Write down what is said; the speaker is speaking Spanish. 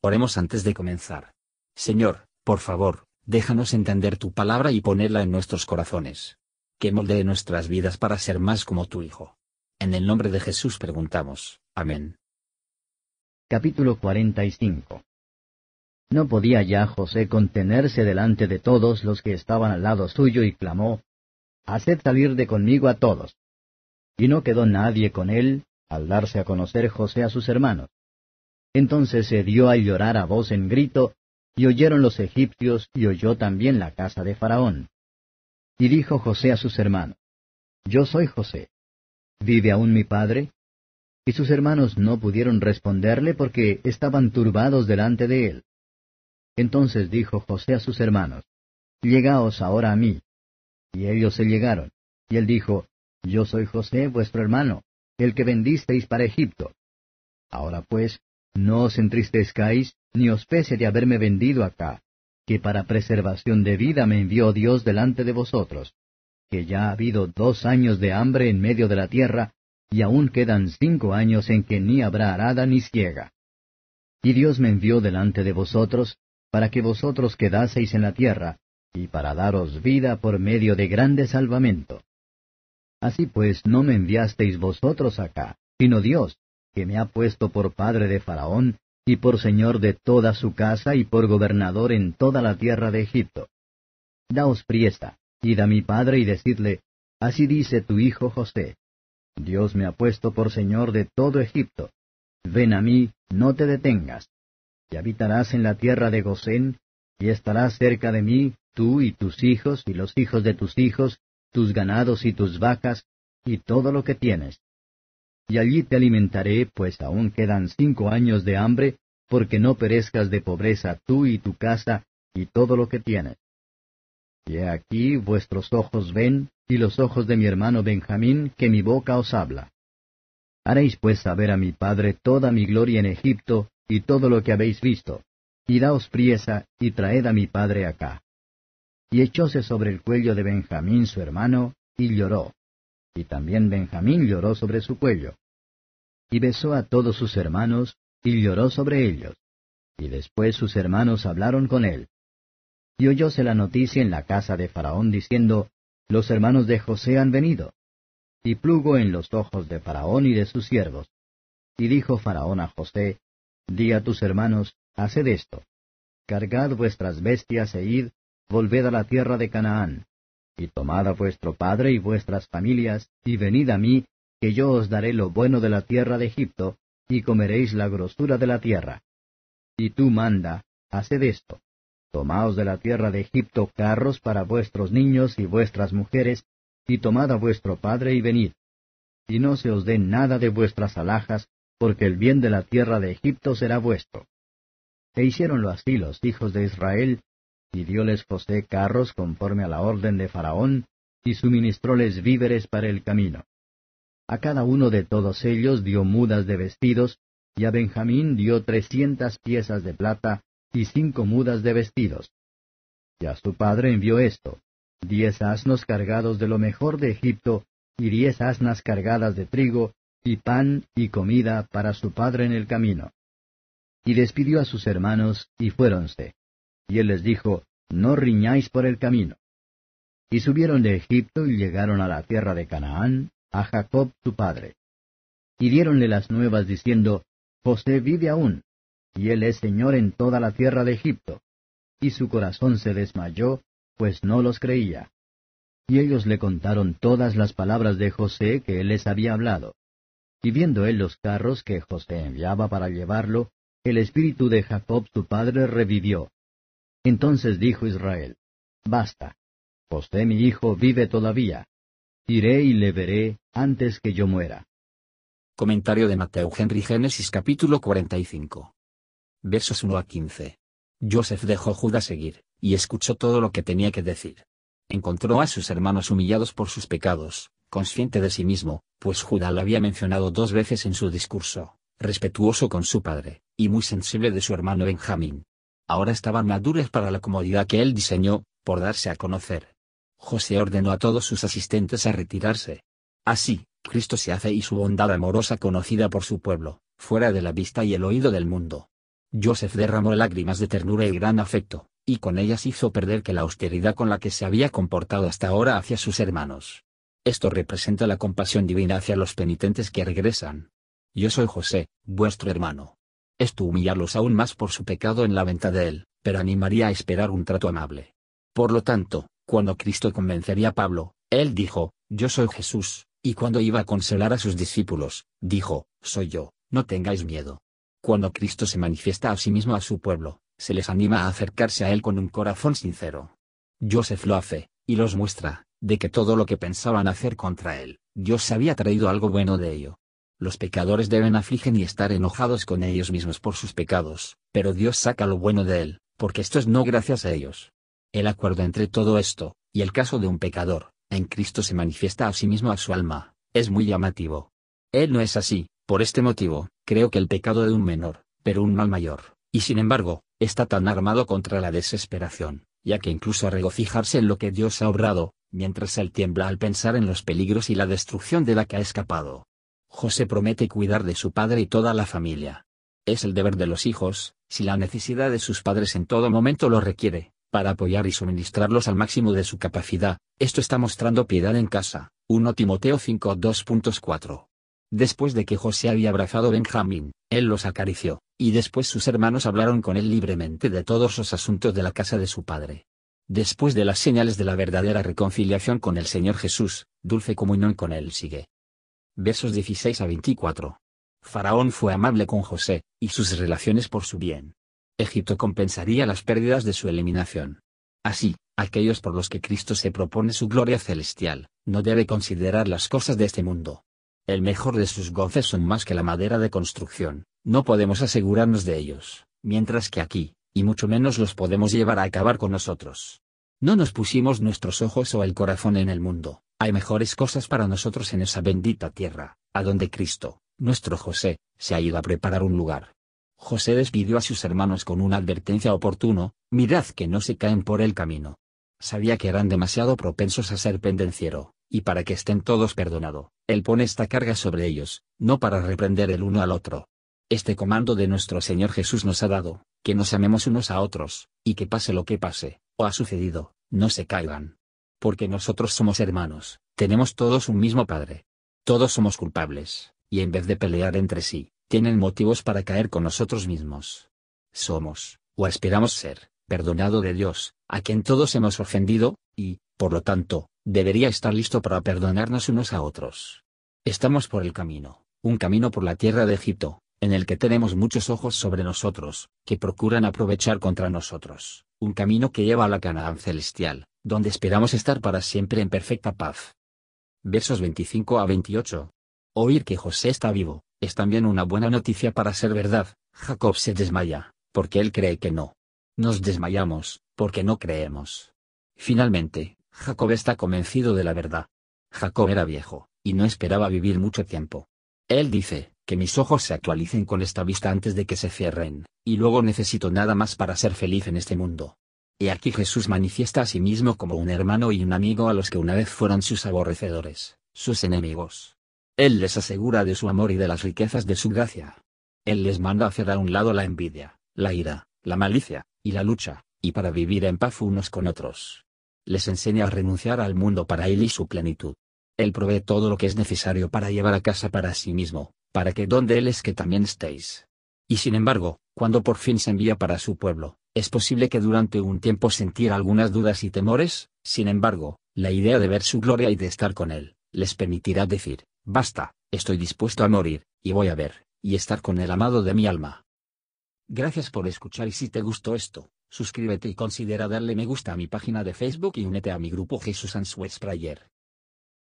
Oremos antes de comenzar. Señor, por favor, déjanos entender tu palabra y ponerla en nuestros corazones. Que moldee nuestras vidas para ser más como tu Hijo. En el nombre de Jesús preguntamos. Amén. Capítulo 45 No podía ya José contenerse delante de todos los que estaban al lado suyo y clamó, Haced salir de conmigo a todos. Y no quedó nadie con él, al darse a conocer José a sus hermanos. Entonces se dio a llorar a voz en grito, y oyeron los egipcios, y oyó también la casa de Faraón. Y dijo José a sus hermanos, Yo soy José. ¿Vive aún mi padre? Y sus hermanos no pudieron responderle porque estaban turbados delante de él. Entonces dijo José a sus hermanos, Llegaos ahora a mí. Y ellos se llegaron. Y él dijo, Yo soy José vuestro hermano, el que vendisteis para Egipto. Ahora pues, no os entristezcáis, ni os pese de haberme vendido acá, que para preservación de vida me envió Dios delante de vosotros, que ya ha habido dos años de hambre en medio de la tierra, y aún quedan cinco años en que ni habrá arada ni ciega. Y Dios me envió delante de vosotros, para que vosotros quedaseis en la tierra, y para daros vida por medio de grande salvamento. Así pues, no me enviasteis vosotros acá, sino Dios, que me ha puesto por padre de Faraón, y por señor de toda su casa, y por gobernador en toda la tierra de Egipto. Daos priesta, id a mi padre y decidle, Así dice tu hijo José, Dios me ha puesto por señor de todo Egipto. Ven a mí, no te detengas. Y habitarás en la tierra de Gosén, y estarás cerca de mí, tú y tus hijos, y los hijos de tus hijos, tus ganados y tus vacas, y todo lo que tienes y allí te alimentaré, pues aún quedan cinco años de hambre, porque no perezcas de pobreza tú y tu casa y todo lo que tienes. Y he aquí vuestros ojos ven, y los ojos de mi hermano Benjamín, que mi boca os habla. Haréis pues saber a mi padre toda mi gloria en Egipto, y todo lo que habéis visto, y daos priesa, y traed a mi padre acá. Y echóse sobre el cuello de Benjamín su hermano, y lloró y también Benjamín lloró sobre su cuello. Y besó a todos sus hermanos, y lloró sobre ellos. Y después sus hermanos hablaron con él. Y oyóse la noticia en la casa de Faraón diciendo, Los hermanos de José han venido. Y plugo en los ojos de Faraón y de sus siervos. Y dijo Faraón a José, Di a tus hermanos, haced esto. Cargad vuestras bestias e id, volved a la tierra de Canaán, y tomad a vuestro padre y vuestras familias, y venid a mí, que yo os daré lo bueno de la tierra de Egipto, y comeréis la grosura de la tierra. Y tú manda, haced esto. Tomaos de la tierra de Egipto carros para vuestros niños y vuestras mujeres, y tomad a vuestro padre y venid. Y no se os dé nada de vuestras alhajas, porque el bien de la tierra de Egipto será vuestro. E hicieronlo así los hijos de Israel, y dióles José carros conforme a la orden de Faraón, y suministróles víveres para el camino. A cada uno de todos ellos dio mudas de vestidos, y a Benjamín dio trescientas piezas de plata y cinco mudas de vestidos. Y a su padre envió esto, diez asnos cargados de lo mejor de Egipto, y diez asnas cargadas de trigo, y pan y comida para su padre en el camino. Y despidió a sus hermanos, y fuéronse. Y él les dijo, No riñáis por el camino. Y subieron de Egipto y llegaron a la tierra de Canaán, a Jacob su padre. Y diéronle las nuevas diciendo, José vive aún, y él es señor en toda la tierra de Egipto. Y su corazón se desmayó, pues no los creía. Y ellos le contaron todas las palabras de José que él les había hablado. Y viendo él los carros que José enviaba para llevarlo, el espíritu de Jacob su padre revivió, entonces dijo Israel, Basta, José mi hijo vive todavía. Iré y le veré antes que yo muera. Comentario de Mateo Henry Génesis capítulo 45. Versos 1 a 15. Joseph dejó Judá seguir, y escuchó todo lo que tenía que decir. Encontró a sus hermanos humillados por sus pecados, consciente de sí mismo, pues Judá lo había mencionado dos veces en su discurso, respetuoso con su padre, y muy sensible de su hermano Benjamín ahora estaban maduras para la comodidad que él diseñó, por darse a conocer. José ordenó a todos sus asistentes a retirarse. Así, Cristo se hace y su bondad amorosa conocida por su pueblo, fuera de la vista y el oído del mundo. Joseph derramó lágrimas de ternura y gran afecto, y con ellas hizo perder que la austeridad con la que se había comportado hasta ahora hacia sus hermanos. Esto representa la compasión divina hacia los penitentes que regresan. Yo soy José, vuestro hermano. Esto humillarlos aún más por su pecado en la venta de él, pero animaría a esperar un trato amable. Por lo tanto, cuando Cristo convencería a Pablo, él dijo, Yo soy Jesús, y cuando iba a consolar a sus discípulos, dijo, Soy yo, no tengáis miedo. Cuando Cristo se manifiesta a sí mismo a su pueblo, se les anima a acercarse a Él con un corazón sincero. Joseph lo hace, y los muestra, de que todo lo que pensaban hacer contra Él, Dios había traído algo bueno de ello. Los pecadores deben afligen y estar enojados con ellos mismos por sus pecados, pero Dios saca lo bueno de Él, porque esto es no gracias a ellos. El acuerdo entre todo esto, y el caso de un pecador, en Cristo se manifiesta a sí mismo a su alma, es muy llamativo. Él no es así, por este motivo, creo que el pecado de un menor, pero un mal mayor, y sin embargo, está tan armado contra la desesperación, ya que incluso a regocijarse en lo que Dios ha obrado, mientras él tiembla al pensar en los peligros y la destrucción de la que ha escapado. José promete cuidar de su padre y toda la familia. Es el deber de los hijos, si la necesidad de sus padres en todo momento lo requiere, para apoyar y suministrarlos al máximo de su capacidad, esto está mostrando piedad en casa. 1 Timoteo 5 2.4 Después de que José había abrazado a Benjamín, él los acarició, y después sus hermanos hablaron con él libremente de todos los asuntos de la casa de su padre. Después de las señales de la verdadera reconciliación con el Señor Jesús, dulce comunión con él sigue. Versos 16 a 24. Faraón fue amable con José, y sus relaciones por su bien. Egipto compensaría las pérdidas de su eliminación. Así, aquellos por los que Cristo se propone su gloria celestial, no debe considerar las cosas de este mundo, el mejor de sus goces son más que la madera de construcción, no podemos asegurarnos de ellos, mientras que aquí, y mucho menos los podemos llevar a acabar con nosotros. No nos pusimos nuestros ojos o el corazón en el mundo, hay mejores cosas para nosotros en esa bendita tierra, a donde Cristo, nuestro José, se ha ido a preparar un lugar. José despidió a sus hermanos con una advertencia oportuno, mirad que no se caen por el camino. Sabía que eran demasiado propensos a ser pendenciero, y para que estén todos perdonado, Él pone esta carga sobre ellos, no para reprender el uno al otro. Este comando de nuestro Señor Jesús nos ha dado, que nos amemos unos a otros, y que pase lo que pase, o ha sucedido, no se caigan. Porque nosotros somos hermanos, tenemos todos un mismo Padre. Todos somos culpables, y en vez de pelear entre sí, tienen motivos para caer con nosotros mismos. Somos, o esperamos ser, perdonado de Dios, a quien todos hemos ofendido, y, por lo tanto, debería estar listo para perdonarnos unos a otros. Estamos por el camino, un camino por la tierra de Egipto, en el que tenemos muchos ojos sobre nosotros, que procuran aprovechar contra nosotros, un camino que lleva a la Canaán celestial, donde esperamos estar para siempre en perfecta paz. Versos 25 a 28. Oír que José está vivo, es también una buena noticia para ser verdad, Jacob se desmaya, porque él cree que no. Nos desmayamos, porque no creemos. Finalmente, Jacob está convencido de la verdad. Jacob era viejo, y no esperaba vivir mucho tiempo. Él dice, que mis ojos se actualicen con esta vista antes de que se cierren, y luego necesito nada más para ser feliz en este mundo. Y aquí Jesús manifiesta a sí mismo como un hermano y un amigo a los que una vez fueron sus aborrecedores, sus enemigos. Él les asegura de su amor y de las riquezas de su gracia. Él les manda hacer a un lado la envidia, la ira, la malicia, y la lucha, y para vivir en paz unos con otros les enseña a renunciar al mundo para él y su plenitud. Él provee todo lo que es necesario para llevar a casa para sí mismo, para que donde Él es que también estéis. Y sin embargo, cuando por fin se envía para su pueblo, es posible que durante un tiempo sentir algunas dudas y temores, sin embargo, la idea de ver su gloria y de estar con Él, les permitirá decir, basta, estoy dispuesto a morir, y voy a ver, y estar con el amado de mi alma. Gracias por escuchar y si te gustó esto, Suscríbete y considera darle me gusta a mi página de Facebook y únete a mi grupo Jesús Answers Prayer.